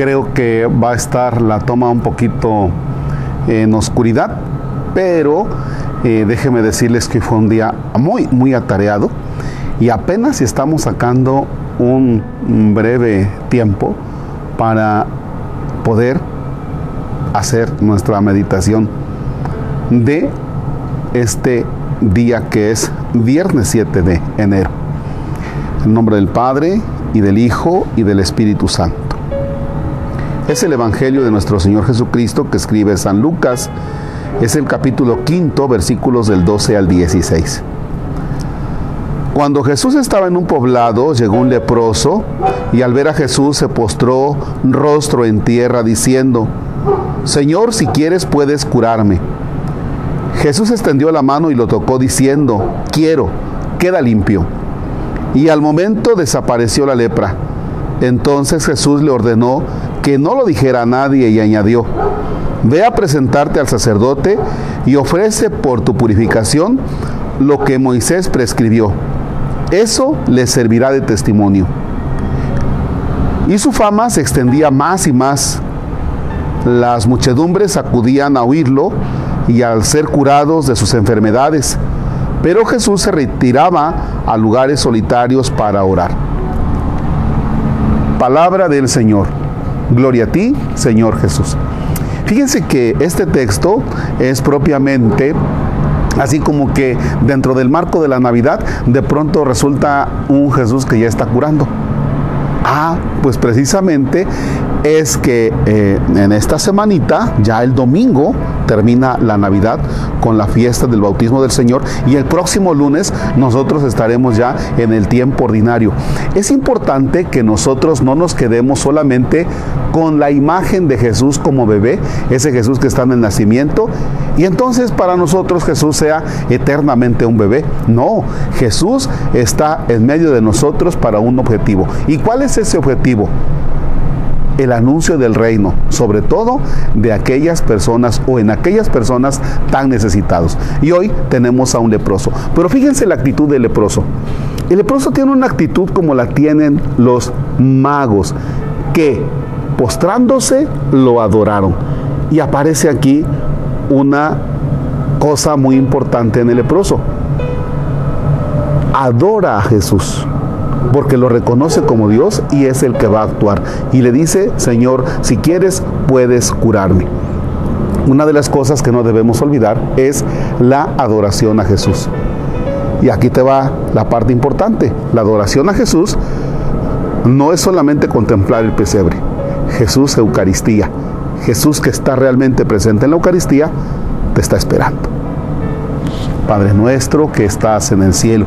creo que va a estar la toma un poquito en oscuridad, pero eh, déjenme decirles que fue un día muy, muy atareado y apenas estamos sacando un breve tiempo para poder hacer nuestra meditación de este día que es viernes 7 de enero. En nombre del Padre y del Hijo y del Espíritu Santo. Es el Evangelio de nuestro Señor Jesucristo que escribe San Lucas. Es el capítulo quinto, versículos del 12 al 16. Cuando Jesús estaba en un poblado, llegó un leproso y al ver a Jesús se postró rostro en tierra diciendo, Señor, si quieres puedes curarme. Jesús extendió la mano y lo tocó diciendo, quiero, queda limpio. Y al momento desapareció la lepra. Entonces Jesús le ordenó que no lo dijera a nadie y añadió, ve a presentarte al sacerdote y ofrece por tu purificación lo que Moisés prescribió. Eso le servirá de testimonio. Y su fama se extendía más y más. Las muchedumbres acudían a oírlo y al ser curados de sus enfermedades. Pero Jesús se retiraba a lugares solitarios para orar. Palabra del Señor. Gloria a ti, Señor Jesús. Fíjense que este texto es propiamente así como que dentro del marco de la Navidad de pronto resulta un Jesús que ya está curando. Ah, pues precisamente es que eh, en esta semanita, ya el domingo, termina la Navidad con la fiesta del bautismo del Señor y el próximo lunes nosotros estaremos ya en el tiempo ordinario. Es importante que nosotros no nos quedemos solamente con la imagen de Jesús como bebé, ese Jesús que está en el nacimiento, y entonces para nosotros Jesús sea eternamente un bebé. No, Jesús está en medio de nosotros para un objetivo. ¿Y cuál es ese objetivo? El anuncio del reino, sobre todo de aquellas personas o en aquellas personas tan necesitados. Y hoy tenemos a un leproso. Pero fíjense la actitud del leproso. El leproso tiene una actitud como la tienen los magos, que postrándose lo adoraron. Y aparece aquí una cosa muy importante en el leproso. Adora a Jesús porque lo reconoce como Dios y es el que va a actuar. Y le dice, Señor, si quieres, puedes curarme. Una de las cosas que no debemos olvidar es la adoración a Jesús. Y aquí te va la parte importante. La adoración a Jesús no es solamente contemplar el pesebre. Jesús Eucaristía. Jesús que está realmente presente en la Eucaristía, te está esperando. Padre nuestro que estás en el cielo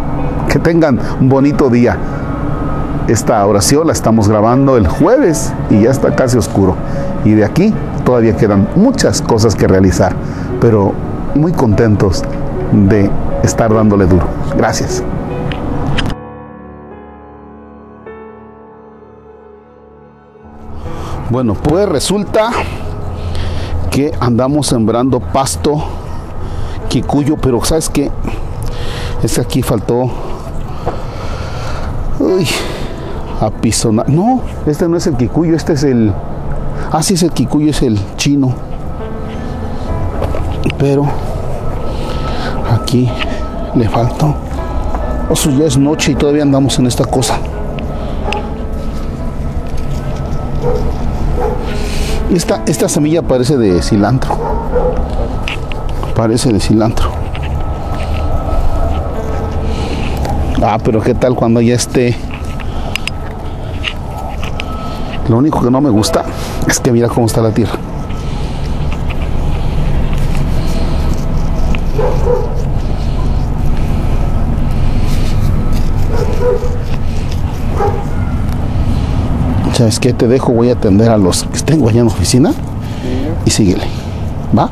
Que tengan un bonito día. Esta oración la estamos grabando el jueves y ya está casi oscuro. Y de aquí todavía quedan muchas cosas que realizar, pero muy contentos de estar dándole duro. Gracias. Bueno, pues resulta que andamos sembrando pasto quicuyo, pero ¿sabes qué? Es que aquí faltó Uy, apisonar. No, este no es el kikuyo, este es el. Ah, sí, es el kikuyo, es el chino. Pero aquí le faltó. Eso ya es noche y todavía andamos en esta cosa. Esta, esta semilla parece de cilantro. Parece de cilantro. Ah, pero qué tal cuando ya esté. Lo único que no me gusta es que mira cómo está la tierra. ¿sabes qué? Te dejo, voy a atender a los que tengo allá en la oficina y síguele. ¿Va?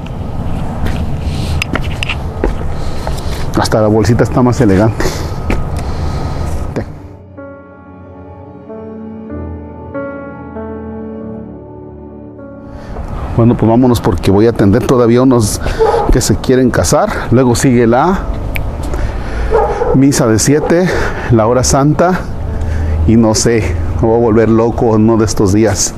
Hasta la bolsita está más elegante. Bueno, pues vámonos porque voy a atender todavía unos que se quieren casar. Luego sigue la misa de 7, la hora santa. Y no sé, me voy a volver loco uno de estos días.